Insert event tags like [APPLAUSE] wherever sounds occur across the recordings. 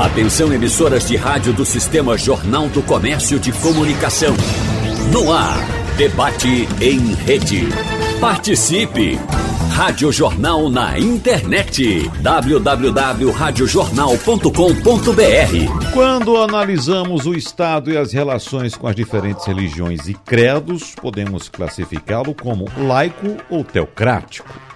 Atenção emissoras de rádio do Sistema Jornal do Comércio de Comunicação. No ar, debate em rede. Participe! Rádio Jornal na internet. www.radiojornal.com.br Quando analisamos o Estado e as relações com as diferentes religiões e credos, podemos classificá-lo como laico ou teocrático.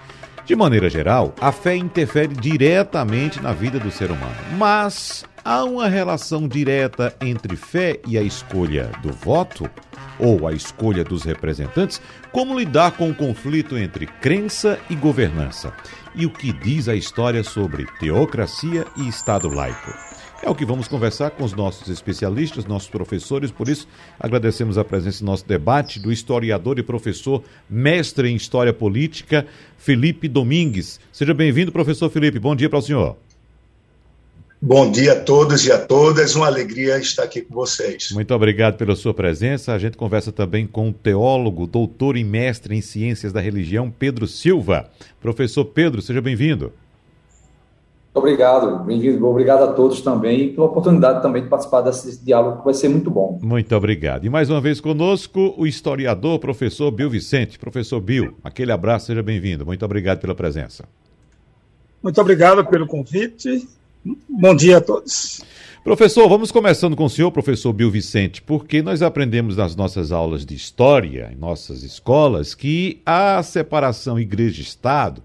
De maneira geral, a fé interfere diretamente na vida do ser humano, mas há uma relação direta entre fé e a escolha do voto? Ou a escolha dos representantes? Como lidar com o conflito entre crença e governança? E o que diz a história sobre teocracia e Estado laico? É o que vamos conversar com os nossos especialistas, nossos professores. Por isso, agradecemos a presença no nosso debate do historiador e professor, mestre em História Política, Felipe Domingues. Seja bem-vindo, professor Felipe. Bom dia para o senhor. Bom dia a todos e a todas. Uma alegria estar aqui com vocês. Muito obrigado pela sua presença. A gente conversa também com o teólogo, doutor e mestre em ciências da religião, Pedro Silva. Professor Pedro, seja bem-vindo. Obrigado, bem-vindo, obrigado a todos também pela oportunidade também de participar desse diálogo que vai ser muito bom. Muito obrigado. E mais uma vez conosco o historiador, professor Bill Vicente. Professor Bill, aquele abraço, seja bem-vindo. Muito obrigado pela presença. Muito obrigado pelo convite. Bom dia a todos. Professor, vamos começando com o senhor, professor Bill Vicente, porque nós aprendemos nas nossas aulas de história, em nossas escolas, que a separação igreja-estado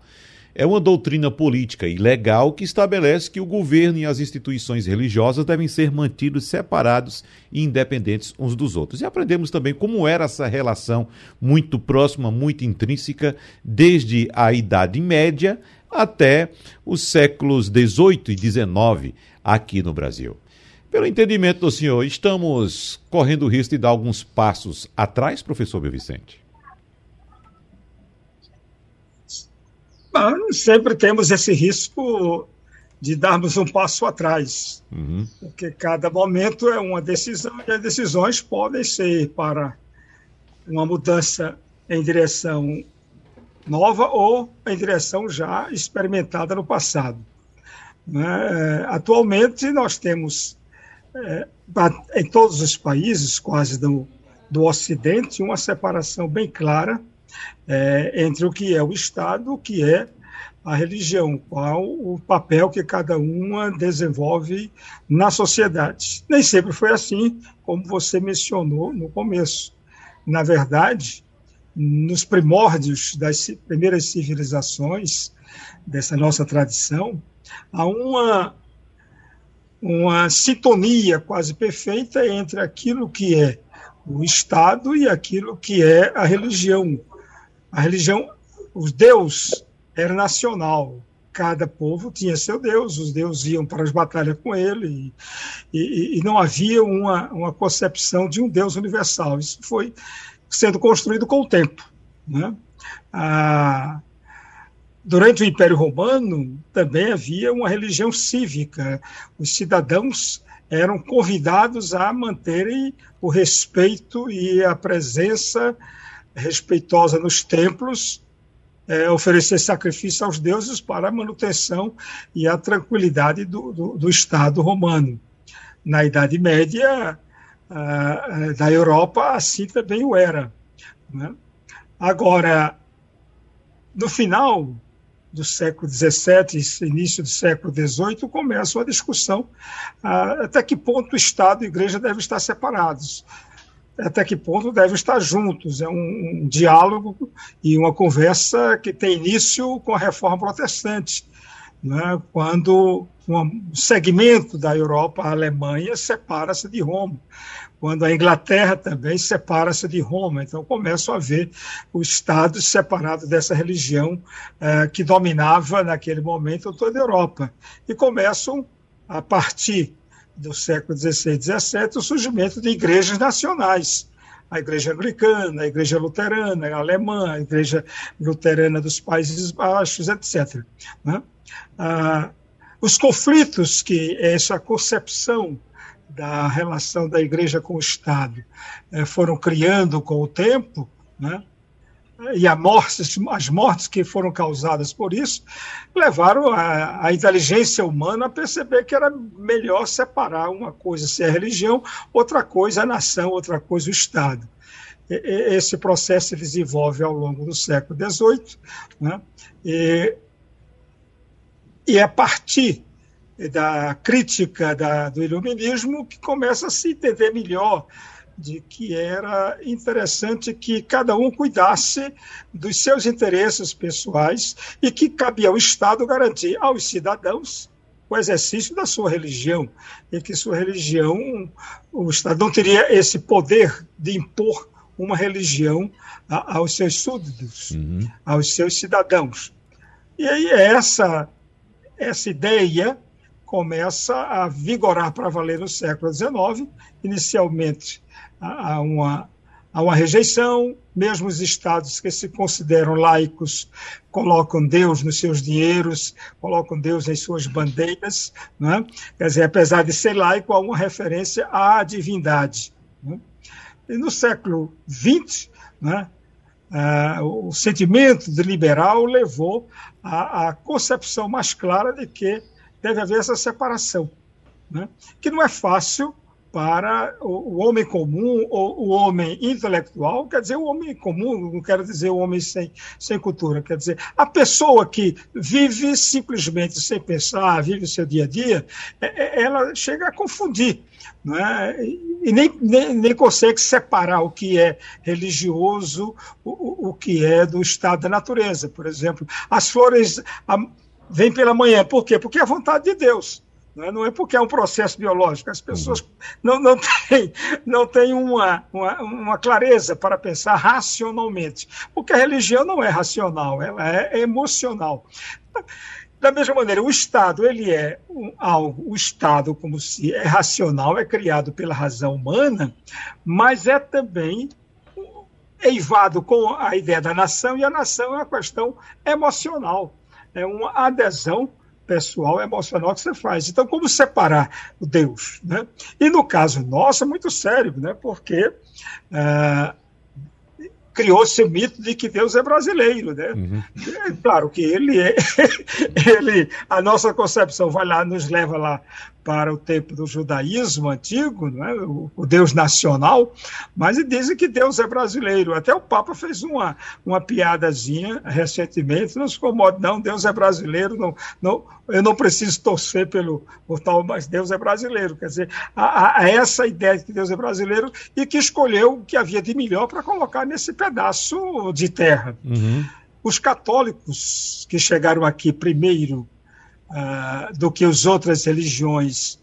é uma doutrina política e legal que estabelece que o governo e as instituições religiosas devem ser mantidos separados e independentes uns dos outros. E aprendemos também como era essa relação muito próxima, muito intrínseca, desde a Idade Média até os séculos XVIII e XIX aqui no Brasil. Pelo entendimento do senhor, estamos correndo o risco de dar alguns passos atrás, professor Bel Vicente? sempre temos esse risco de darmos um passo atrás, uhum. porque cada momento é uma decisão e as decisões podem ser para uma mudança em direção nova ou em direção já experimentada no passado. Né? Atualmente, nós temos, é, em todos os países, quase do, do Ocidente, uma separação bem clara é, entre o que é o Estado, o que é a religião, qual o papel que cada uma desenvolve na sociedade. Nem sempre foi assim, como você mencionou no começo. Na verdade, nos primórdios das primeiras civilizações dessa nossa tradição, há uma uma sintonia quase perfeita entre aquilo que é o Estado e aquilo que é a religião, a religião, o Deus era nacional. Cada povo tinha seu Deus, os deuses iam para as batalhas com ele, e, e, e não havia uma, uma concepção de um Deus universal. Isso foi sendo construído com o tempo. Né? Ah, durante o Império Romano, também havia uma religião cívica. Os cidadãos eram convidados a manterem o respeito e a presença respeitosa nos templos, é, oferecer sacrifício aos deuses para a manutenção e a tranquilidade do, do, do Estado romano. Na Idade Média, da Europa, assim também o era. Né? Agora, no final do século XVII, início do século XVIII, começa uma discussão uh, até que ponto o Estado e a Igreja devem estar separados até que ponto devem estar juntos. É um, um, diálogo e uma conversa que tem início com a reforma protestante, né? quando um segmento da Europa, a Alemanha, separa-se de Roma, quando a Inglaterra também separa-se de Roma. Então começam a ver os estados separados dessa religião eh, que dominava naquele momento toda a Europa. E começam, a partir do século XVI e XVII, o surgimento de igrejas nacionais. A igreja anglicana, a igreja luterana, a alemã, a igreja luterana dos Países Baixos, etc. Né? Ah, os conflitos que essa concepção da relação da igreja com o Estado eh, foram criando com o tempo, né? E a as mortes que foram causadas por isso levaram a, a, inteligência humana a perceber que era melhor separar uma coisa se é religião, outra coisa a nação, outra coisa o Estado. E, esse processo se desenvolve ao longo do século XVIII, né? e, e é a partir da crítica da, do iluminismo que começa a se entender melhor de que era interessante que cada um cuidasse dos seus interesses pessoais e que cabia ao Estado garantir aos cidadãos o exercício da sua religião e que sua religião o Estado não teria esse poder de impor uma religião aos seus súditos, uhum. aos seus cidadãos. E aí essa essa ideia começa a vigorar para valer no século XIX, inicialmente a uma, a uma rejeição, mesmo os estados que se consideram laicos colocam Deus nos seus dinheiros, colocam Deus em suas bandeiras, né? quer dizer, apesar de ser laico, há uma referência à divindade. Né? E no século XX, né, uh, o sentimento de liberal levou à, à, concepção mais clara de que deve haver essa separação, né? que não é fácil para o, homem comum ou o homem intelectual, quer dizer, o homem comum, não quero dizer o homem sem, sem cultura, quer dizer, a pessoa que vive simplesmente sem pensar, vive seu dia a dia, é, é, ela chega a confundir. Não é? E nem, nem, nem consegue separar o que é religioso, o, o que é do estado da natureza. Por exemplo, as flores vêm pela manhã, por quê? Porque é a vontade de Deus. Não é, não é porque é um processo biológico. As pessoas uhum. não, não [LAUGHS] têm, não têm uma, uma, uma, clareza para pensar racionalmente. Porque a religião não é racional, ela é emocional. Da mesma maneira, o Estado ele é um, algo, o Estado, como se é racional, é criado pela razão humana, mas é também eivado com a ideia da nação, e a nação é uma questão emocional, é uma adesão pessoal, emocional que você faz. Então, como separar o Deus? Né? E no caso nosso, é muito sério, né? porque ah, criou-se o mito de que Deus é brasileiro. Né? Uhum. É, claro que ele é, [LAUGHS] ele, a nossa concepção vai lá, nos leva lá para o tempo do judaísmo antigo, é? o, o, Deus nacional, mas dizem que Deus é brasileiro. Até o Papa fez uma, uma piadazinha recentemente, não se incomoda, não, Deus é brasileiro, não, não, eu não preciso torcer pelo por tal, mas Deus é brasileiro. Quer dizer, há, há essa ideia de que Deus é brasileiro e que escolheu o que havia de melhor para colocar nesse pedaço de terra. Uhum. Os católicos que chegaram aqui primeiro uh, do que as outras religiões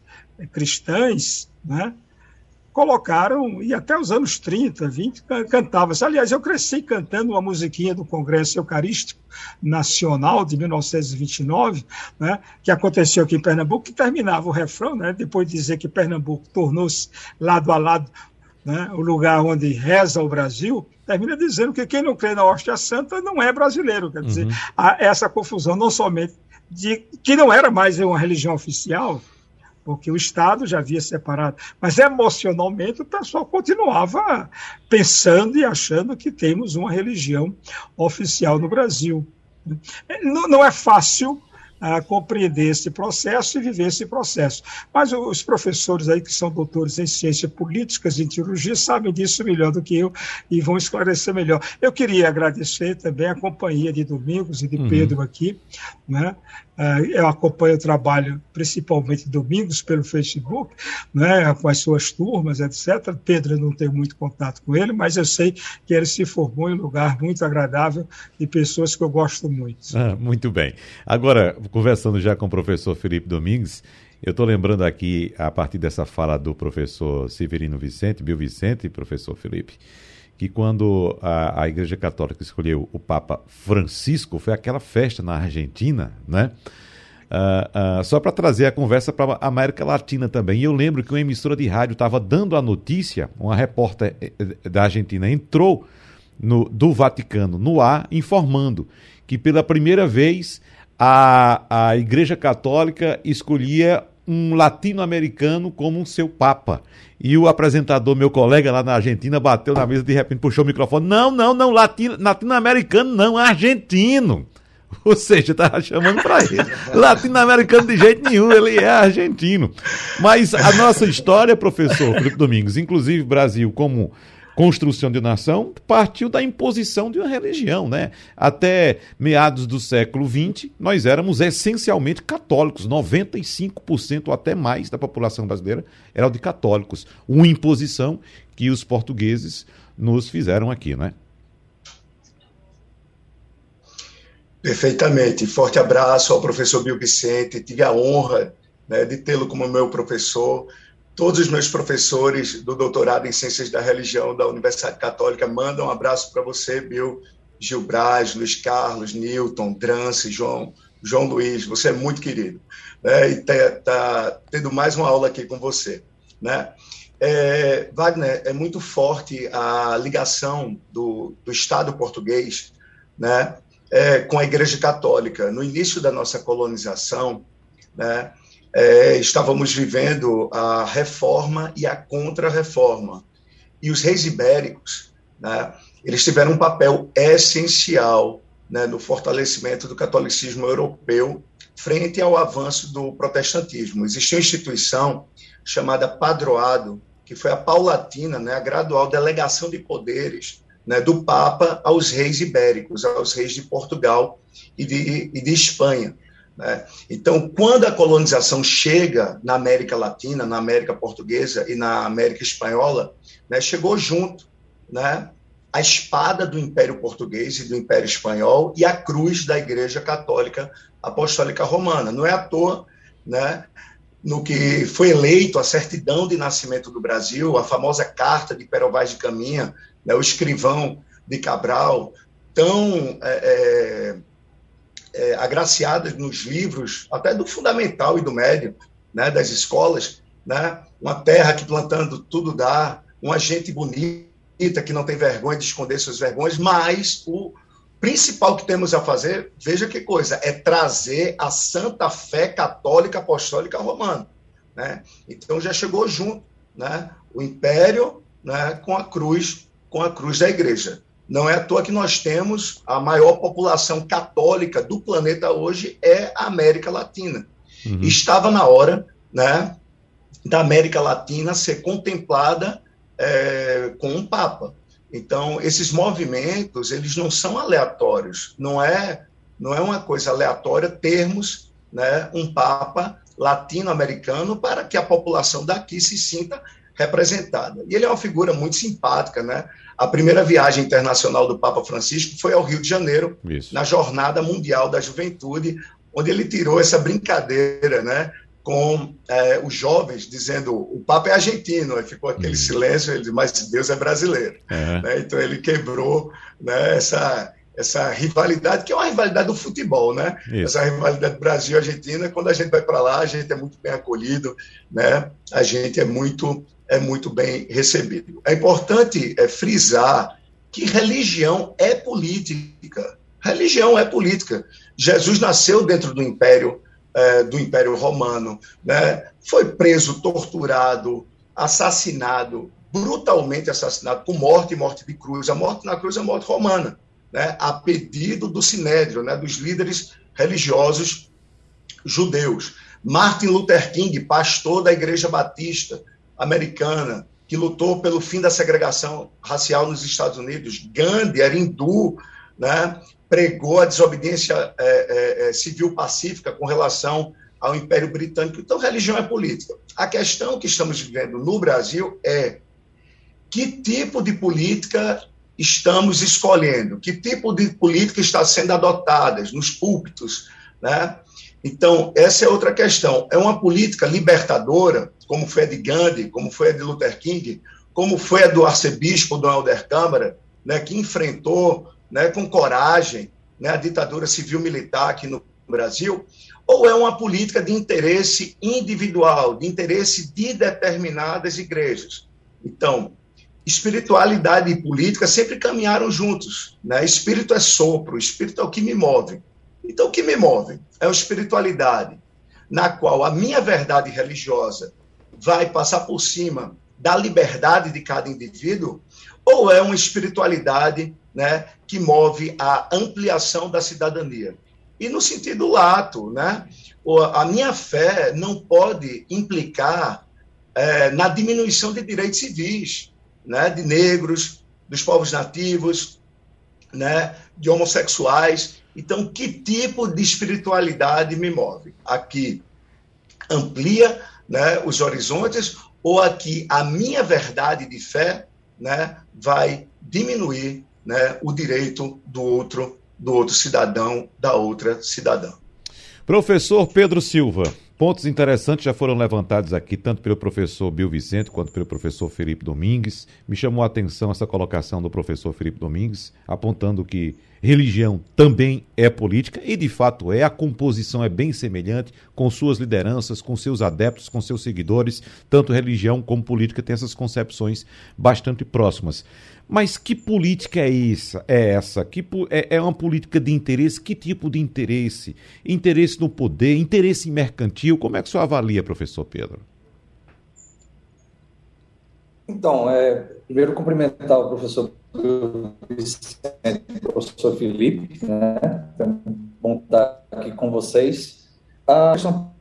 cristãs, né? colocaram, e até os anos 30, 20, cantava-se. Aliás, eu cresci cantando uma musiquinha do Congresso Eucarístico Nacional de 1929, né, que aconteceu aqui em Pernambuco, que terminava o refrão, né, depois de dizer que Pernambuco tornou-se lado a lado né, o lugar onde reza o Brasil, termina dizendo que quem não crê na hóstia santa não é brasileiro. Quer dizer, uhum. essa confusão não somente de que não era mais uma religião oficial, porque o Estado já havia separado, mas emocionalmente o pessoal continuava pensando e achando que temos uma religião oficial no Brasil. Não, não é fácil a compreender esse processo e viver esse processo. Mas os professores aí que são doutores em ciências políticas, em teologia, sabem disso melhor do que eu e vão esclarecer melhor. Eu queria agradecer também a companhia de Domingos e de uhum. Pedro aqui, né? Ah, eu acompanho o trabalho principalmente domingos pelo Facebook, né, com as suas turmas, etc. Pedro, não tenho muito contato com ele, mas eu sei que ele se formou em um lugar muito agradável de pessoas que eu gosto muito. Ah, muito bem. Agora, conversando já com o professor Felipe Domingues, eu estou lembrando aqui, a partir dessa fala do professor Severino Vicente, Bill Vicente, professor Felipe, que quando a, a Igreja Católica escolheu o Papa Francisco, foi aquela festa na Argentina, né? Uh, uh, só para trazer a conversa para a América Latina também. E eu lembro que uma emissora de rádio estava dando a notícia, uma repórter eh, eh, da Argentina entrou no, do Vaticano no ar, informando que pela primeira vez a, a Igreja Católica escolhia um latino-americano como seu papa. E o apresentador, meu colega lá na Argentina, bateu na mesa de repente, puxou o microfone. Não, não, não, latino-americano não, argentino. Ou seja, estava chamando para ele. Latino-americano de jeito nenhum, ele é argentino. Mas a nossa história, professor Felipe Domingos, inclusive Brasil como construção de nação, partiu da imposição de uma religião, né? Até meados do século XX, nós éramos essencialmente católicos, 95% ou até mais da população brasileira era de católicos. Uma imposição que os portugueses nos fizeram aqui, né? Perfeitamente. Forte abraço ao professor Bill Vicente. Tive a honra né, de tê-lo como meu professor. Todos os meus professores do doutorado em Ciências da Religião da Universidade Católica mandam um abraço para você, Bill, Gil Braz, Luiz Carlos, Newton, Drance, João, João Luiz. Você é muito querido. Né, e está tá tendo mais uma aula aqui com você. Né? É, Wagner, é muito forte a ligação do, do Estado português né, é, com a Igreja Católica. No início da nossa colonização, né, é, estávamos vivendo a reforma e a contra-reforma. E os reis ibéricos, né, eles tiveram um papel essencial né, no fortalecimento do catolicismo europeu frente ao avanço do protestantismo. Existia uma instituição chamada Padroado, que foi a paulatina, né, a gradual delegação de poderes né, do Papa aos reis ibéricos, aos reis de Portugal e de, e de Espanha. Né? Então, quando a colonização chega na América Latina, na América Portuguesa e na América Espanhola, né, chegou junto né, a espada do Império Português e do Império Espanhol e a cruz da Igreja Católica Apostólica Romana. Não é à toa né, no que foi eleito a certidão de nascimento do Brasil, a famosa Carta de Pero Vaz de Caminha, né, o escrivão de Cabral, tão é, é, é, agraciadas nos livros, até do fundamental e do médio, né, das escolas, né, uma terra que plantando tudo dá, uma gente bonita que não tem vergonha de esconder suas vergonhas, mas o principal que temos a fazer, veja que coisa, é trazer a santa fé católica apostólica romana. Né? Então já chegou junto né? o império né? com a cruz com a cruz da igreja. Não é à toa que nós temos a maior população católica do planeta hoje é a América Latina. Uhum. Estava na hora, né, da América Latina ser contemplada é, com um papa. Então, esses movimentos, eles não são aleatórios. Não é, não é uma coisa aleatória termos né, um papa latino-americano para que a população daqui se sinta representada. E ele é uma figura muito simpática, né? A primeira viagem internacional do Papa Francisco foi ao Rio de Janeiro, Isso. na Jornada Mundial da Juventude, onde ele tirou essa brincadeira, né? Com é, os jovens dizendo o Papa é argentino, aí ficou aquele uhum. silêncio, ele disse, mas Deus é brasileiro. Uhum. Né? Então ele quebrou né, essa, essa rivalidade, que é uma rivalidade do futebol, né? Isso. Essa rivalidade Brasil-Argentina, quando a gente vai para lá, a gente é muito bem acolhido, né? A gente é muito é muito bem recebido. É importante é, frisar que religião é política. Religião é política. Jesus nasceu dentro do Império é, do Império Romano, né? Foi preso, torturado, assassinado, brutalmente assassinado, com morte e morte de cruz. A morte na cruz é morte romana, né? A pedido do Sinédrio, né? Dos líderes religiosos judeus. Martin Luther King, pastor da Igreja Batista, americana, que lutou pelo fim da segregação racial nos Estados Unidos. Gandhi era hindu, né? pregou a desobediência é, é, é, civil pacífica com relação ao Império Britânico. Então, religião é política. A questão que estamos vivendo no Brasil é que tipo de política estamos escolhendo, que tipo de política está sendo adotada nos púlpitos, né? Então, essa é outra questão. É uma política libertadora, como foi a de Gandhi, como foi a de Luther King, como foi a do arcebispo Dom Helder Câmara, né, que enfrentou né, com coragem né, a ditadura civil-militar aqui no Brasil, ou é uma política de interesse individual, de interesse de determinadas igrejas? Então, espiritualidade e política sempre caminharam juntos. Né? Espírito é sopro, espírito é o que me move. Então, o que me move é a espiritualidade. na qual a minha verdade religiosa vai passar por cima da liberdade de cada indivíduo, ou é uma espiritualidade né, que move a ampliação da cidadania? E no sentido lato, né, a minha fé não pode implicar é, na diminuição de direitos civis, né, de negros, dos povos nativos, né, de homossexuais. Então, que tipo de espiritualidade me move? Aqui amplia né, os horizontes ou aqui a minha verdade de fé né, vai diminuir né, o direito do outro, do outro cidadão, da outra cidadã. Professor Pedro Silva, pontos interessantes já foram levantados aqui, tanto pelo professor Bill Vicente quanto pelo professor Felipe Domingues. Me chamou a atenção essa colocação do professor Felipe Domingues, apontando que religião também é política, e de fato é, a composição é bem semelhante, com suas lideranças, com seus adeptos, com seus seguidores, tanto religião como política têm essas concepções bastante próximas. Mas que política é essa? É essa? Que, é, é uma política de interesse? Que tipo de interesse? Interesse no poder? Interesse mercantil? Como é que o senhor avalia, professor Pedro? Então, é, primeiro cumprimentar o professor Vicente, o professor Felipe, né? É bom estar aqui com vocês. A questão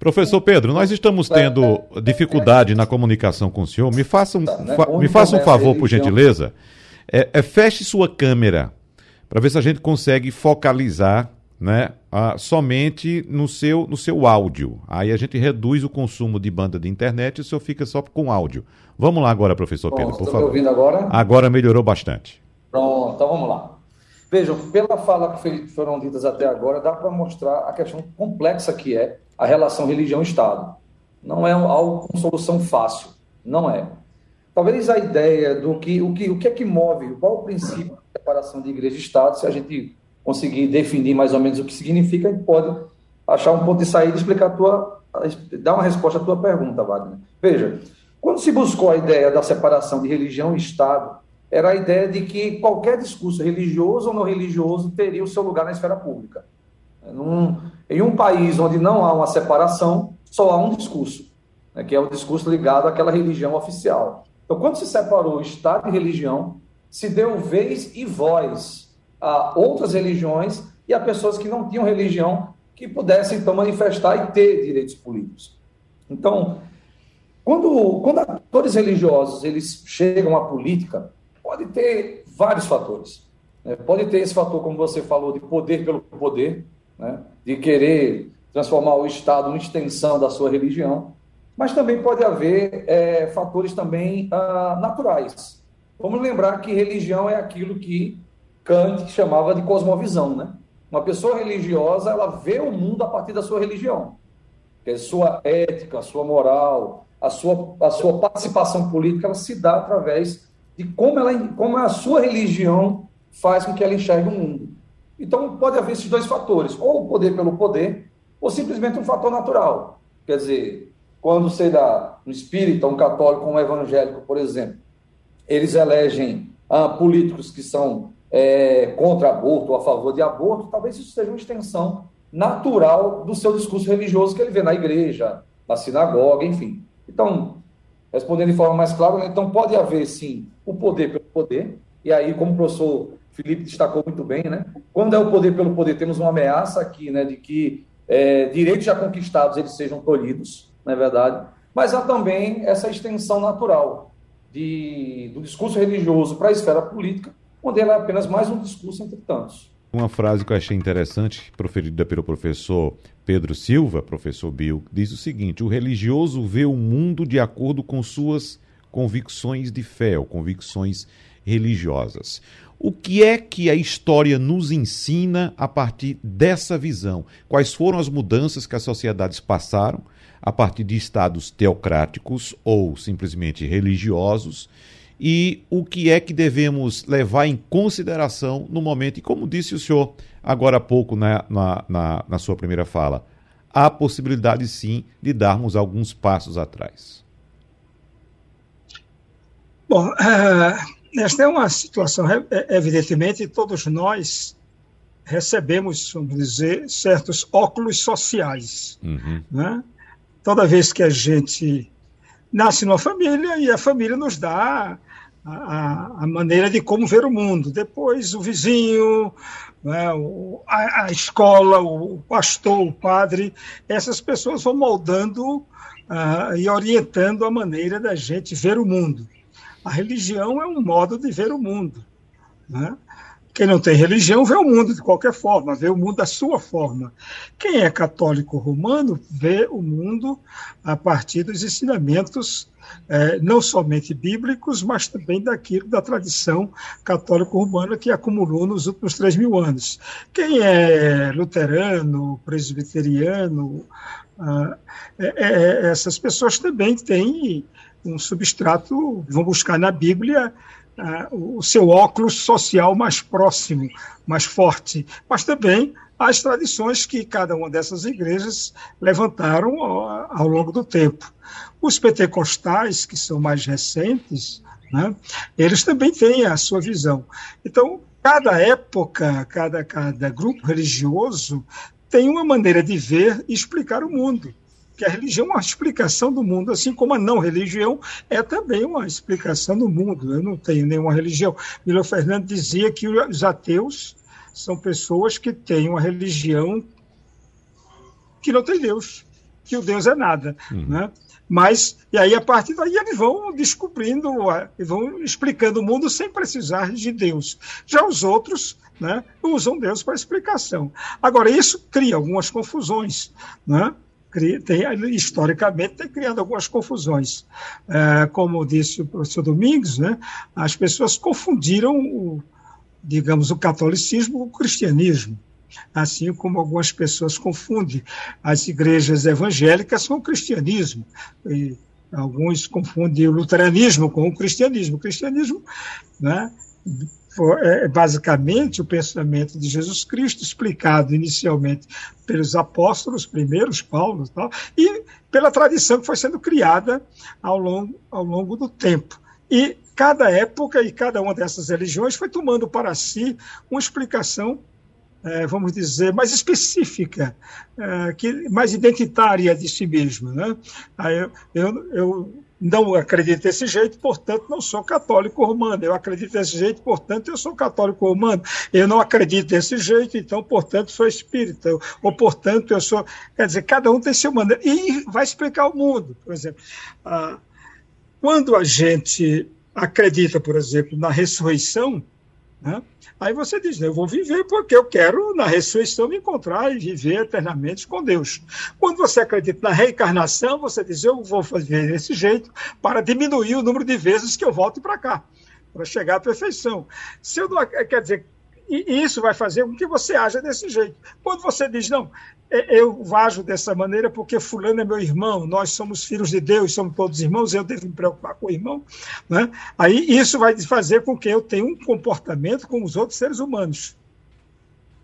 Professor Pedro, nós estamos tendo dificuldade na comunicação com o senhor. Me faça um, tá, né? fa me faça um favor, por gentileza. É, é, feche sua câmera para ver se a gente consegue focalizar né, a, somente no seu, no seu áudio. Aí a gente reduz o consumo de banda de internet e o senhor fica só com áudio. Vamos lá agora, professor Pedro, por favor. Ouvindo agora? Agora melhorou bastante. Pronto, então vamos lá. Vejam, pela fala que foram ditas até agora, dá para mostrar a questão complexa que é a relação religião-Estado. Não é algo com solução fácil, não é. Talvez a ideia do que o que, o que é que move, qual o princípio da separação de igreja e Estado, se a gente conseguir definir mais ou menos o que significa, a gente pode achar um ponto de saída e explicar a tua, dar uma resposta à tua pergunta, Wagner. Veja, quando se buscou a ideia da separação de religião e Estado, era a ideia de que qualquer discurso religioso ou não religioso teria o seu lugar na esfera pública. Num, em um país onde não há uma separação, só há um discurso, né, que é o discurso ligado àquela religião oficial. Então, quando se separou Estado e religião, se deu vez e voz a outras religiões e a pessoas que não tinham religião que pudessem, então, manifestar e ter direitos políticos. Então, quando, quando atores religiosos eles chegam à política, pode ter vários fatores. Né? Pode ter esse fator, como você falou, de poder pelo poder, né, de querer transformar o Estado uma extensão da sua religião, mas também pode haver é, fatores também ah, naturais. Vamos lembrar que religião é aquilo que Kant chamava de cosmovisão, né? Uma pessoa religiosa, ela vê o mundo a partir da sua religião, que é sua ética, sua moral, a sua, a sua participação política, ela se dá através de como, ela, como a sua religião faz com que ela enxergue o mundo. Então, pode haver esses dois fatores, ou o poder pelo poder, ou simplesmente um fator natural. Quer dizer, quando você dá um espírita, um católico, um evangélico, por exemplo, eles elegem ah, políticos que são é, contra aborto ou a favor de aborto, talvez isso seja uma extensão natural do seu discurso religioso que ele vê na igreja, na sinagoga, enfim. Então, respondendo de forma mais clara, então pode haver sim o poder pelo poder, e aí, como o professor Felipe destacou muito bem, né? Quando é o poder pelo poder, temos uma ameaça aqui, né, de que é, direitos já conquistados eles sejam tolhidos, não é verdade? Mas há também essa extensão natural de, do discurso religioso para a esfera política, onde ela é apenas mais um discurso entre tantos. Uma frase que eu achei interessante, proferida pelo professor Pedro Silva, professor Bill, diz o seguinte: o religioso vê o mundo de acordo com suas convicções de fé ou convicções religiosas. O que é que a história nos ensina a partir dessa visão? Quais foram as mudanças que as sociedades passaram a partir de estados teocráticos ou simplesmente religiosos? E o que é que devemos levar em consideração no momento? E como disse o senhor agora há pouco na, na, na, na sua primeira fala, há possibilidade sim de darmos alguns passos atrás. Bom, uh esta é uma situação, é, evidentemente, todos nós recebemos, vamos dizer, certos óculos sociais. Uhum. Né? Toda vez que a gente nasce numa família e a família nos dá a, a, maneira de como ver o mundo. Depois o vizinho, né, o, a, a, escola, o pastor, o padre, essas pessoas vão moldando uh, e orientando a maneira da gente ver o mundo. A religião é um modo de ver o mundo. Né? Quem não tem religião vê o mundo de qualquer forma, vê o mundo da sua forma. Quem é católico romano vê o mundo a partir dos ensinamentos é, não somente bíblicos, mas também daquilo da tradição católico-romana que acumulou nos últimos três mil anos. Quem é luterano, presbiteriano, ah, é, é, essas pessoas também têm um substrato, vão buscar na Bíblia uh, o seu óculos social mais próximo, mais forte, mas também as tradições que cada uma dessas igrejas levantaram ao, longo do tempo. Os pentecostais, que são mais recentes, né, eles também têm a sua visão. Então, cada época, cada, cada grupo religioso tem uma maneira de ver e explicar o mundo que a religião é uma explicação do mundo, assim como a não religião é também uma explicação do mundo. Eu não tenho nenhuma religião. Milo Fernando dizia que os ateus são pessoas que têm uma religião que não tem Deus, que o Deus é nada, uhum. né? Mas, e aí, a partir daí, eles vão descobrindo, vão explicando o mundo sem precisar de Deus. Já os outros né, usam Deus para explicação. Agora, isso cria algumas confusões. Né? Tem, historicamente tem criado algumas confusões. É, como disse o professor Domingos, né, as pessoas confundiram, o, digamos, o catolicismo com o cristianismo, assim como algumas pessoas confundem as igrejas evangélicas com o cristianismo. E alguns confundem o luteranismo com o cristianismo. O cristianismo né, basicamente o pensamento de Jesus Cristo, explicado inicialmente pelos apóstolos primeiros, Paulo e tal, e pela tradição que foi sendo criada ao longo, ao longo do tempo. E cada época e cada uma dessas religiões foi tomando para si uma explicação, é, vamos dizer, mais específica, é, que, mais identitária de si mesma. Né? Aí eu, eu, eu não acredito desse jeito, portanto, não sou católico romano. Eu acredito desse jeito, portanto, eu sou católico romano. Eu não acredito desse jeito, então, portanto, sou espírita. Ou, portanto, eu sou. Quer dizer, cada um tem seu maneira. E vai explicar o mundo. Por exemplo, ah, quando a gente acredita, por exemplo, na ressurreição, né? Aí você diz, eu vou viver porque eu quero, na ressurreição, me encontrar e viver eternamente com Deus. Quando você acredita na reencarnação, você diz, eu vou fazer desse jeito para diminuir o número de vezes que eu volto para cá, para chegar à perfeição. Se eu não, quer dizer, e isso vai fazer com que você haja desse jeito. Quando você diz, não, eu ajo dessa maneira porque fulano é meu irmão, nós somos filhos de Deus, somos todos irmãos, eu devo me preocupar com o irmão, né? aí isso vai fazer com que eu tenha um comportamento com os outros seres humanos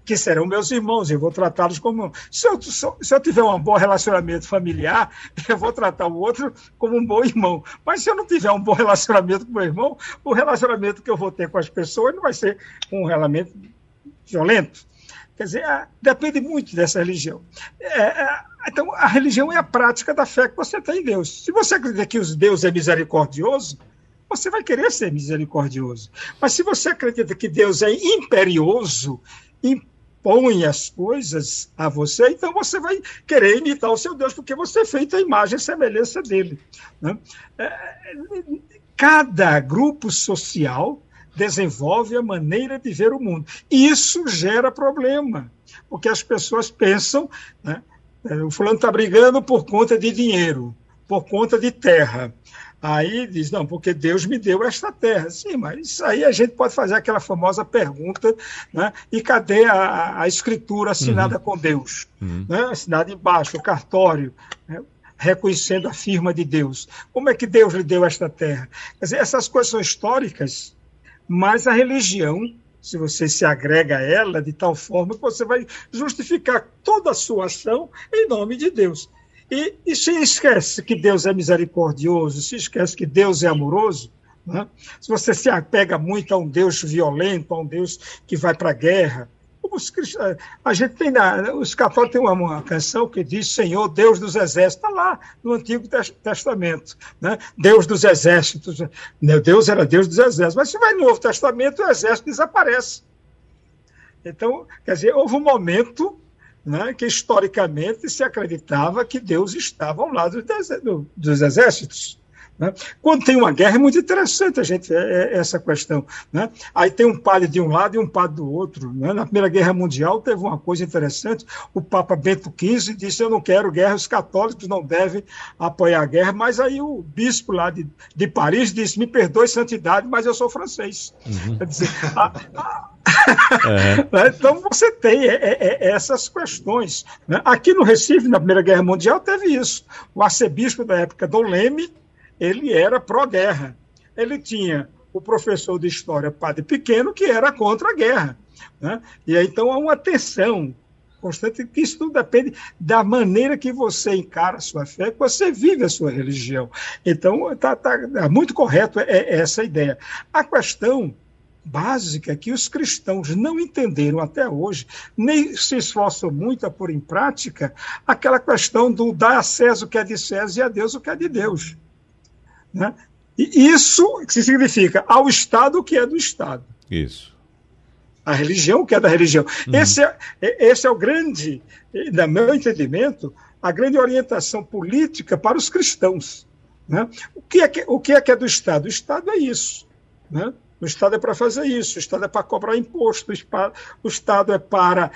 que serão meus irmãos, eu vou tratá-los como. Se eu, se eu tiver um bom relacionamento familiar, [LAUGHS] eu vou tratar o outro como um bom irmão. Mas se eu não tiver um bom relacionamento com meu irmão, o relacionamento que eu vou ter com as pessoas não vai ser um relacionamento violento. Quer dizer, é, depende muito dessa religião. É, é, então, a religião é a prática da fé que você tem em Deus. Se você acredita que Deus é misericordioso, você vai querer ser misericordioso. Mas se você acredita que Deus é imperioso, impõe as coisas a você, então você vai querer imitar o seu Deus, porque você é feito a imagem e semelhança dele. Né? É, cada grupo social desenvolve a maneira de ver o mundo. Isso gera problema, porque as pessoas pensam, né, é, o fulano está brigando por conta de dinheiro, por conta de terra. Aí diz, não, porque Deus me deu esta terra. Sim, mas isso aí a gente pode fazer aquela famosa pergunta, né? E cadê a, a escritura assinada uhum. com Deus? Uhum. Né? Assinada embaixo, o cartório, né? reconhecendo a firma de Deus. Como é que Deus lhe deu esta terra? Quer dizer, essas coisas são históricas, mas a religião, se você se agrega a ela de tal forma que você vai justificar toda a sua ação em nome de Deus. E, e se esquece que Deus é misericordioso, se esquece que Deus é amoroso, né? se você se apega muito a um Deus violento, a um Deus que vai para a guerra, os a gente tem na, os católicos têm uma, uma, canção que diz Senhor Deus dos exércitos, está lá no Antigo Testamento, né? Deus dos exércitos, meu Deus era Deus dos exércitos, mas se vai no Novo Testamento o exército desaparece. Então, quer dizer, houve um momento né, que historicamente se acreditava que Deus estava ao lado dos exércitos. Né? Quando tem uma guerra, é muito interessante a gente é, é, essa questão. Né? Aí tem um padre de um lado e um padre do outro. Né? Na Primeira Guerra Mundial teve uma coisa interessante: o Papa Bento XV disse: Eu não quero guerra, os católicos não devem apoiar a guerra. Mas aí o bispo lá de, de Paris disse: Me perdoe, santidade, mas eu sou francês. Uhum. Quer dizer, a, a, é. Então você tem é, é, é, essas questões. Né? Aqui no Recife, na Primeira Guerra Mundial, teve isso. O arcebispo da época, Dom Leme, ele era pró-guerra. Ele tinha o professor de história, Padre Pequeno, que era contra a guerra. Né? E aí, então há uma tensão constante, que isso tudo depende da maneira que você encara a sua fé, que você vive a sua religião. Então, está tá, tá muito correto essa ideia. A questão básica que os cristãos não entenderam até hoje, nem se esforçam muito a pôr em prática, aquela questão do dar a César o que é de César e a Deus o que é de Deus. Né? E isso significa ao Estado o que é do Estado. Isso. A religião o que é da religião. Uhum. Esse, é, esse é o grande, no meu entendimento, a grande orientação política para os cristãos. Né? O, que é que, o que é que é do Estado? O Estado é isso. Né? O Estado é para fazer isso, o Estado é para cobrar imposto, o Estado é para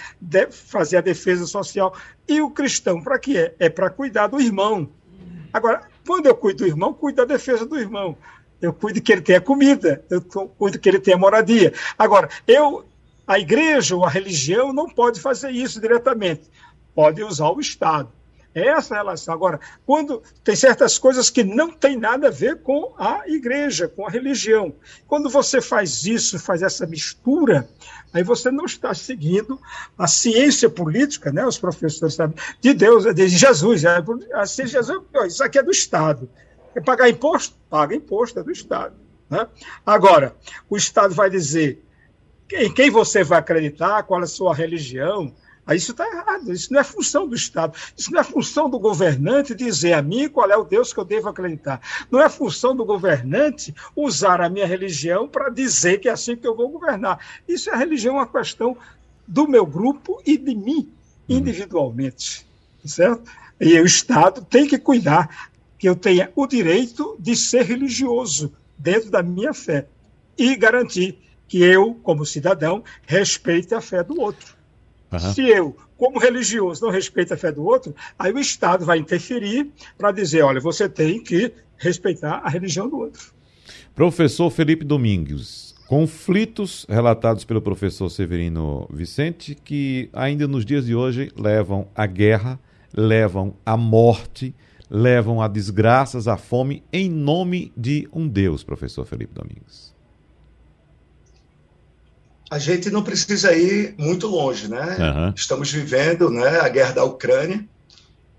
fazer a defesa social. E o cristão, para que é? É para cuidar do irmão. Agora, quando eu cuido do irmão, cuido da defesa do irmão. Eu cuido que ele tenha comida, eu cuido que ele tenha moradia. Agora, eu, a igreja ou a religião não pode fazer isso diretamente. Pode usar o Estado. É essa relação. Agora, quando tem certas coisas que não tem nada a ver com a igreja, com a religião. Quando você faz isso, faz essa mistura, aí você não está seguindo a ciência política, né? Os professores sabem, de Deus, de Jesus. A ciência de Jesus, isso aqui é do Estado. É pagar imposto? Paga imposto, é do Estado. Né? Agora, o Estado vai dizer em quem você vai acreditar, qual é a sua religião, Aí isso está errado, isso não é função do Estado, isso não é função do governante dizer a mim qual é o Deus que eu devo acreditar. Não é função do governante usar a minha religião para dizer que é assim que eu vou governar. Isso é a religião, uma questão do meu grupo e de mim, individualmente. Certo? E o Estado tem que cuidar que eu tenha o direito de ser religioso dentro da minha fé e garantir que eu, como cidadão, respeite a fé do outro. Uhum. Se eu, como religioso, não respeito a fé do outro, aí o Estado vai interferir para dizer: olha, você tem que respeitar a religião do outro. Professor Felipe Domingues, conflitos relatados pelo professor Severino Vicente que ainda nos dias de hoje levam à guerra, levam à morte, levam a desgraças, à fome, em nome de um Deus, professor Felipe Domingues a gente não precisa ir muito longe, né? Uhum. Estamos vivendo, né, a guerra da Ucrânia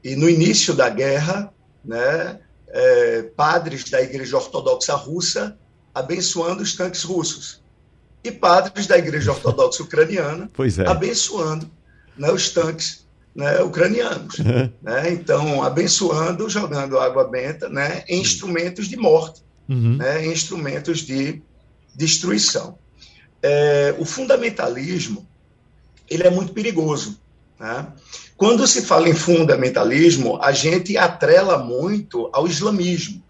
e no início da guerra, né, é, padres da Igreja Ortodoxa Russa abençoando os tanques russos e padres da Igreja [LAUGHS] Ortodoxa Ucraniana é. abençoando né, os tanques né, ucranianos, uhum. né? Então abençoando, jogando água benta, né, em instrumentos de morte, uhum. né, em instrumentos de destruição é, o fundamentalismo ele é muito perigoso. Né? Quando se fala em fundamentalismo, a gente atrela muito ao islamismo.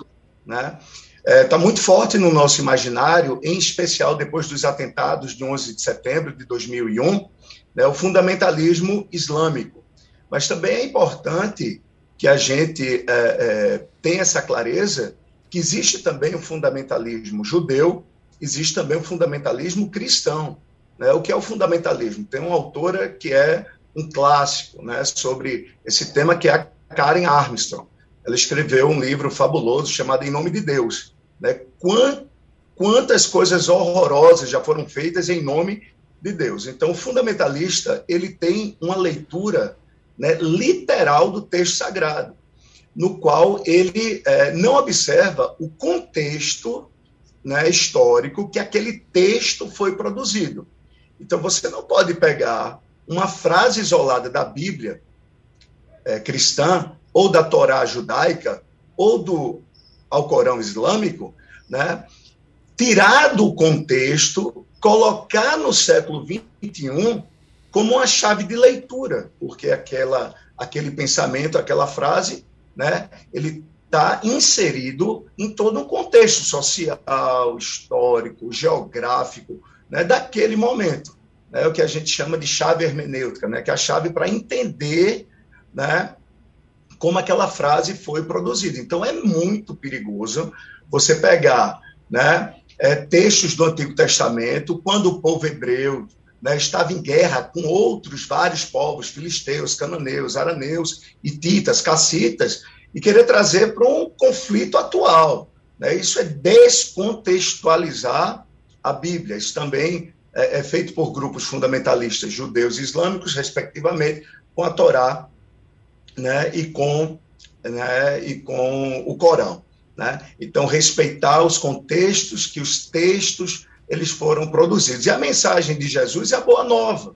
Está né? é, tá muito forte no nosso imaginário, em especial depois dos atentados de 11 de setembro de 2001, né, o fundamentalismo islâmico. Mas também é importante que a gente é, é, tenha essa clareza que existe também o fundamentalismo judeu, existe também o fundamentalismo cristão. Né? O que é o fundamentalismo? Tem uma autora que é um clássico né, sobre esse tema, que é a Karen Armstrong. Ela escreveu um livro fabuloso chamado Em Nome de Deus. Né? Quantas coisas horrorosas já foram feitas em nome de Deus. Então, o fundamentalista ele tem uma leitura né, literal do texto sagrado, no qual ele é, não observa o contexto né, histórico que aquele texto foi produzido. Então você não pode pegar uma frase isolada da Bíblia é, cristã ou da Torá judaica ou do Alcorão islâmico, né? tirar do contexto, colocar no século XXI como uma chave de leitura, porque aquela, aquele pensamento, aquela frase, né, ele está inserido em todo um contexto social, histórico, geográfico, né, daquele momento. Né, o que a gente chama de chave hermenêutica, né, que é a chave para entender né, como aquela frase foi produzida. Então, é muito perigoso você pegar né, é, textos do Antigo Testamento, quando o povo hebreu né, estava em guerra com outros vários povos, filisteus, cananeus, araneus, hititas, cacitas, e querer trazer para um conflito atual. Né? Isso é descontextualizar a Bíblia. Isso também é, é, feito por grupos fundamentalistas judeus e islâmicos, respectivamente, com a Torá né, e, com, né, e com o Corão. Né? Então, respeitar os contextos que os textos eles foram produzidos. E a mensagem de Jesus é a boa nova.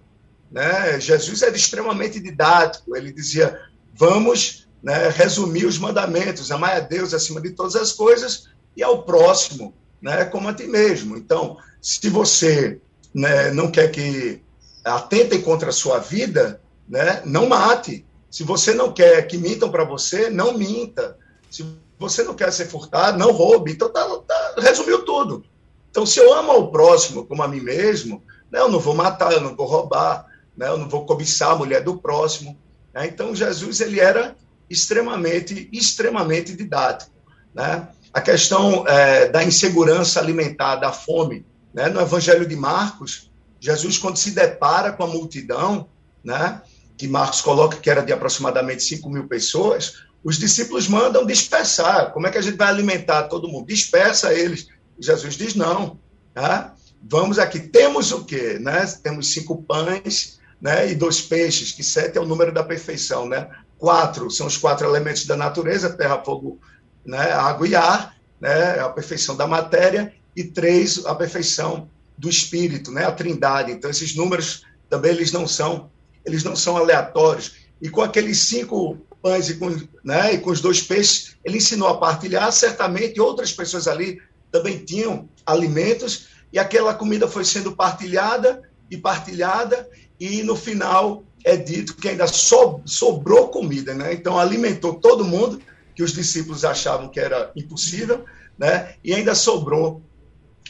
Né? Jesus era extremamente didático, ele dizia: vamos né, resumir os mandamentos, amar a Deus acima de todas as coisas e ao próximo né, como a ti mesmo. Então, se você né, não quer que atentem contra a sua vida, né, não mate. Se você não quer que mintam para você, não minta. Se você não quer ser furtado, não roube. Então, tá, tá, resumiu tudo. Então, se eu amo ao próximo como a mim mesmo, né, eu não vou matar, eu não vou roubar, né, eu não vou cobiçar a mulher do próximo. Né? Então, Jesus ele era extremamente, extremamente didático. Né? A questão é, da insegurança alimentar, da fome, né? no Evangelho de Marcos, Jesus, quando se depara com a multidão, né, que Marcos coloca que era de aproximadamente 5 mil pessoas, os discípulos mandam dispersar. Como é que a gente vai alimentar todo mundo? Dispersa eles. Jesus diz: não. Tá? Vamos aqui. Temos o quê? Né? Temos cinco pães né? e dois peixes, que sete é o número da perfeição. Né? Quatro são os quatro elementos da natureza: terra, fogo, né? água e ar, né? a perfeição da matéria. E três, a perfeição do espírito, né? a trindade. Então, esses números também eles não são eles não são aleatórios. E com aqueles cinco pães e com, né, e com os dois peixes, ele ensinou a partilhar. Certamente outras pessoas ali também tinham alimentos, e aquela comida foi sendo partilhada e partilhada, e no final é dito que ainda so, sobrou comida, né? Então alimentou todo mundo, que os discípulos achavam que era impossível, né? E ainda sobrou,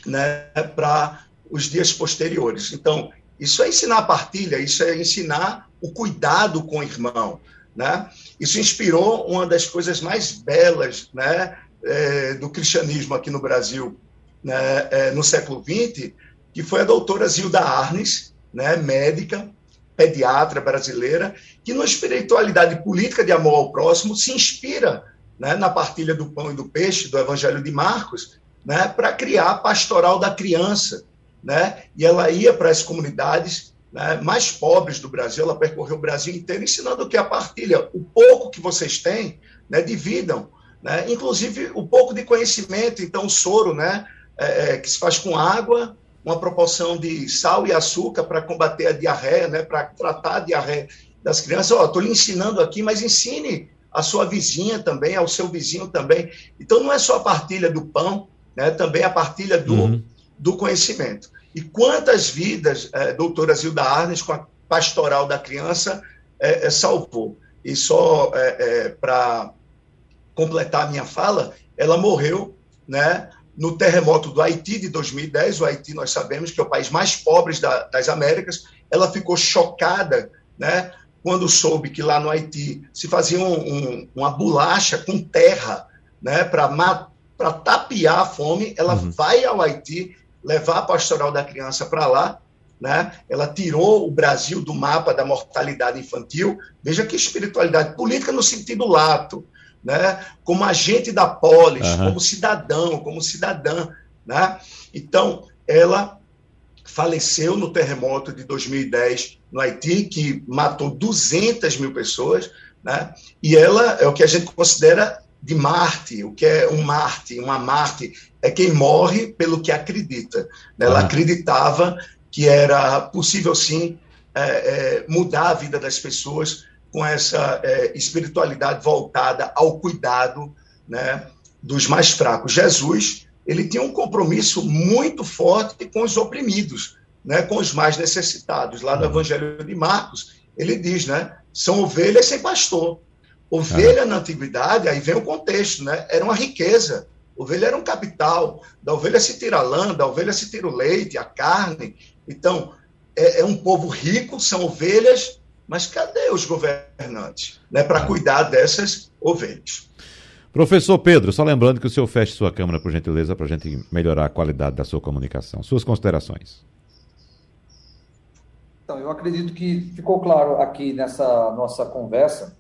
né, para os dias posteriores. Então, isso é ensinar a partilha, isso é ensinar o cuidado com o irmão, né? Isso inspirou uma das coisas mais belas, né, é, do cristianismo aqui no Brasil né, é, no século XX, que foi a doutora Zilda Arnes, né, médica, pediatra brasileira, que na espiritualidade política de amor ao próximo se inspira né, na partilha do pão e do peixe do Evangelho de Marcos, né, para criar a pastoral da criança. Né, e ela ia para as comunidades né, mais pobres do Brasil, ela percorreu o Brasil inteiro ensinando que a partilha, o pouco que vocês têm, né, dividam né? Inclusive, o pouco de conhecimento, então, o soro, né? É, é que se faz com água, uma proporção de sal e açúcar para combater a diarreia, né? para tratar a diarreia das crianças. Estou lhe ensinando aqui, mas ensine a sua vizinha também, ao seu vizinho também. Então, não é só a partilha do pão, né? também a partilha do, uhum. do conhecimento. E quantas vidas, é, doutora Zilda Arnes, com a pastoral da criança, é, é, salvou? E só é, é para completar a minha fala, ela morreu né, no terremoto do Haiti de 2010. O Haiti, nós sabemos que é o país mais pobre da, das Américas. Ela ficou chocada né, quando soube que lá no Haiti se fazia um, um, uma bolacha com terra né, para tapiar a fome. Ela uhum. vai ao Haiti levar a pastoral da criança para lá. Né? Ela tirou o Brasil do mapa da mortalidade infantil. Veja que espiritualidade política no sentido lato, né? como agente da polis, uhum. como cidadão, como cidadã. Né? Então, ela faleceu no terremoto de 2010 no Haiti, que matou 200 mil pessoas, né? e ela é o que a gente considera de Marte, o que é um Marte, uma Marte, é quem morre pelo que acredita. Né? Ela uhum. acreditava que era possível sim é, é, mudar a vida das pessoas com essa é, espiritualidade voltada ao cuidado né, dos mais fracos. Jesus ele tinha um compromisso muito forte com os oprimidos, né, com os mais necessitados. Lá no Evangelho de Marcos, ele diz, né, são ovelhas sem pastor. Ovelha na antiguidade, aí vem o contexto, né, era uma riqueza. Ovelha era um capital. Da ovelha se tira a lã, da ovelha se tira o leite, a carne. Então, é, é um povo rico, são ovelhas, mas cadê os governantes né, para cuidar dessas ovelhas? Professor Pedro, só lembrando que o senhor feche sua câmera, por gentileza, para a gente melhorar a qualidade da sua comunicação. Suas considerações. Então, eu acredito que ficou claro aqui nessa nossa conversa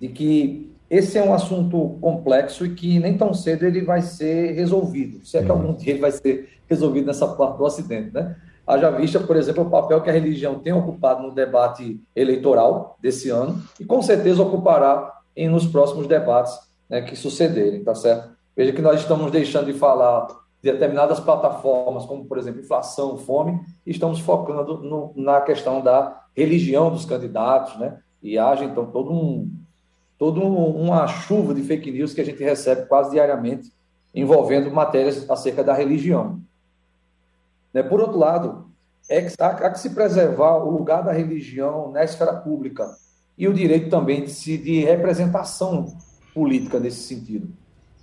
de que esse é um assunto complexo e que nem tão cedo ele vai ser resolvido. Se é que uhum. algum dia ele vai ser resolvido nessa parte do acidente, né? Haja vista, por exemplo, o papel que a religião tem ocupado no debate eleitoral desse ano e com certeza ocupará em nos próximos debates né, que sucederem, tá certo? Veja que nós estamos deixando de falar de determinadas plataformas, como, por exemplo, inflação, fome, e estamos focando no, na questão da religião dos candidatos, né? E haja, então, todo um, toda uma chuva de fake news que a gente recebe quase diariamente envolvendo matérias acerca da religião. Né? Por outro lado, é que, há, que se preservar o lugar da religião na esfera pública e o direito também de, se, de representação política nesse sentido.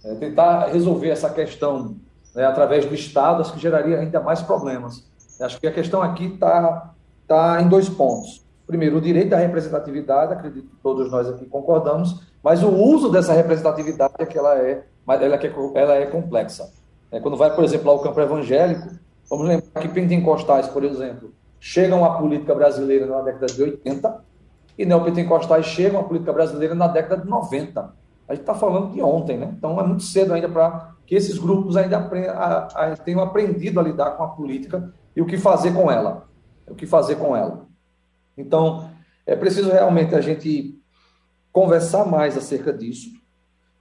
É, tentar resolver essa questão né, através do Estado, acho que geraria ainda mais problemas. Acho que a questão aqui está tá em dois pontos. Primeiro, o direito à representatividade, acredito que todos nós aqui concordamos, mas o uso dessa representatividade é que ela é, ela é, ela é complexa. É, quando vai, por exemplo, ao campo evangélico, Vamos lembrar que pentecostais, por exemplo, chegam à política brasileira na década de 80 e neopentecostais chegam à política brasileira na década de 90. A gente está falando de ontem, né? Então é muito cedo ainda para que esses grupos ainda tenham aprendido a lidar com a política e o que fazer com ela. O que fazer com ela. Então, é preciso realmente a gente conversar mais acerca disso,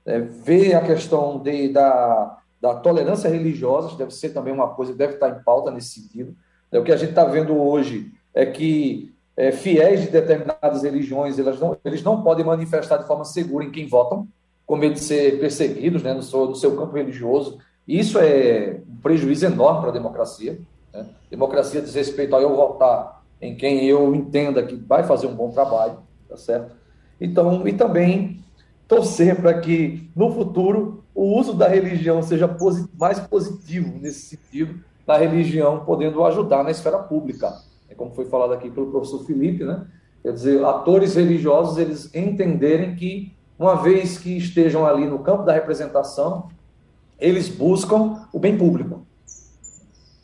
é, ver a questão de, da, da tolerância religiosa, deve ser também uma coisa, deve estar em pauta nesse sentido. É, o que a gente está vendo hoje é que é, fiéis de determinadas religiões, elas não, eles não podem manifestar de forma segura em quem votam, com medo de ser perseguidos né, no, seu, no seu campo religioso. Isso é um prejuízo enorme para a democracia. Né? Democracia diz respeito a eu votar em quem eu entenda que vai fazer um bom trabalho, tá certo? Então, e também torcer para que no futuro o uso da religião seja mais positivo nesse sentido, da religião podendo ajudar na esfera pública. É como foi falado aqui pelo professor Felipe, né? Quer dizer, atores religiosos eles entenderem que uma vez que estejam ali no campo da representação, eles buscam o bem público.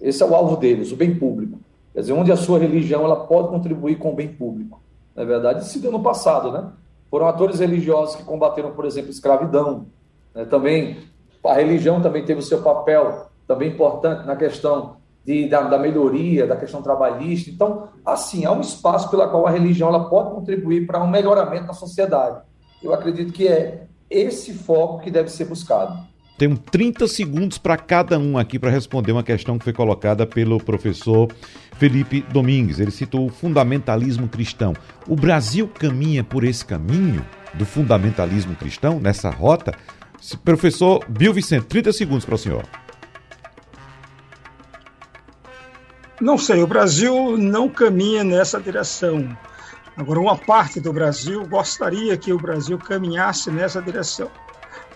Esse é o alvo deles, o bem público. Quer dizer, onde a sua religião ela pode contribuir com o bem público. Na verdade, isso se deu no passado, né? Foram atores religiosos que combateram, por exemplo, escravidão. Né? Também a religião também teve o seu papel também importante na questão de, da, da, melhoria, da questão trabalhista. Então, assim, há um espaço pela qual a religião ela pode contribuir para um melhoramento da sociedade. Eu acredito que é esse foco que deve ser buscado. Tenho 30 segundos para cada um aqui para responder uma questão que foi colocada pelo professor Felipe Domingues. Ele citou o fundamentalismo cristão. O Brasil caminha por esse caminho do fundamentalismo cristão, nessa rota? Professor Bill Vicente, 30 segundos para o senhor. Não sei, o Brasil não caminha nessa direção. Agora, uma parte do Brasil gostaria que o Brasil caminhasse nessa direção.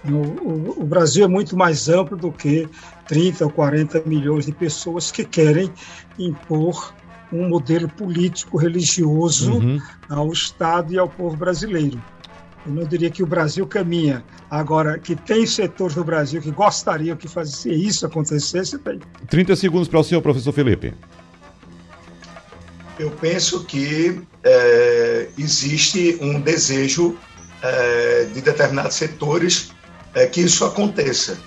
O, o, o, Brasil é muito mais amplo do que 30 ou 40 milhões de pessoas que querem impor um modelo político religioso uhum. ao Estado e ao povo brasileiro. Eu não diria que o Brasil caminha. Agora, que tem setores do Brasil que gostariam que fazia isso acontecesse, tem. 30 segundos para o senhor, professor Felipe. Eu penso que é, existe um desejo é, de determinados setores é, que isso aconteça.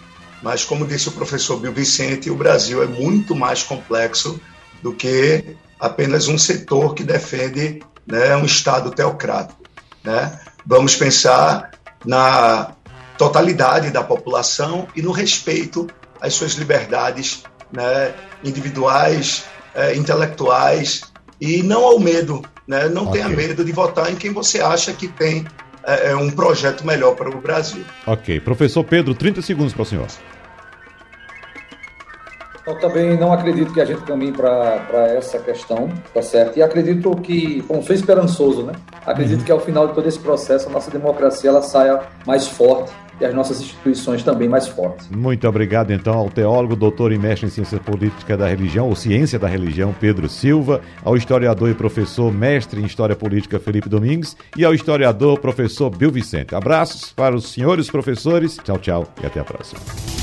Mas, como disse o professor Bill Vicente, o Brasil é muito mais complexo do que apenas um setor que defende né, um Estado teocrático. Né? Vamos pensar na totalidade da população e no respeito às suas liberdades né, individuais é, intelectuais e não ao medo. Né? Não okay. tenha medo de votar em quem você acha que tem é, um projeto melhor para o Brasil. Ok. Professor Pedro, 30 segundos para o senhor. Eu também não acredito que a gente caminhe para essa questão, tá certo? E acredito que, como sou esperançoso, né? Acredito uhum. que ao final de todo esse processo a nossa democracia ela saia mais forte e as nossas instituições também mais fortes. Muito obrigado, então, ao teólogo, doutor e mestre em ciência política da religião, ou ciência da religião, Pedro Silva, ao historiador e professor, mestre em história política, Felipe Domingues, e ao historiador, professor Bill Vicente. Abraços para os senhores professores. Tchau, tchau e até a próxima.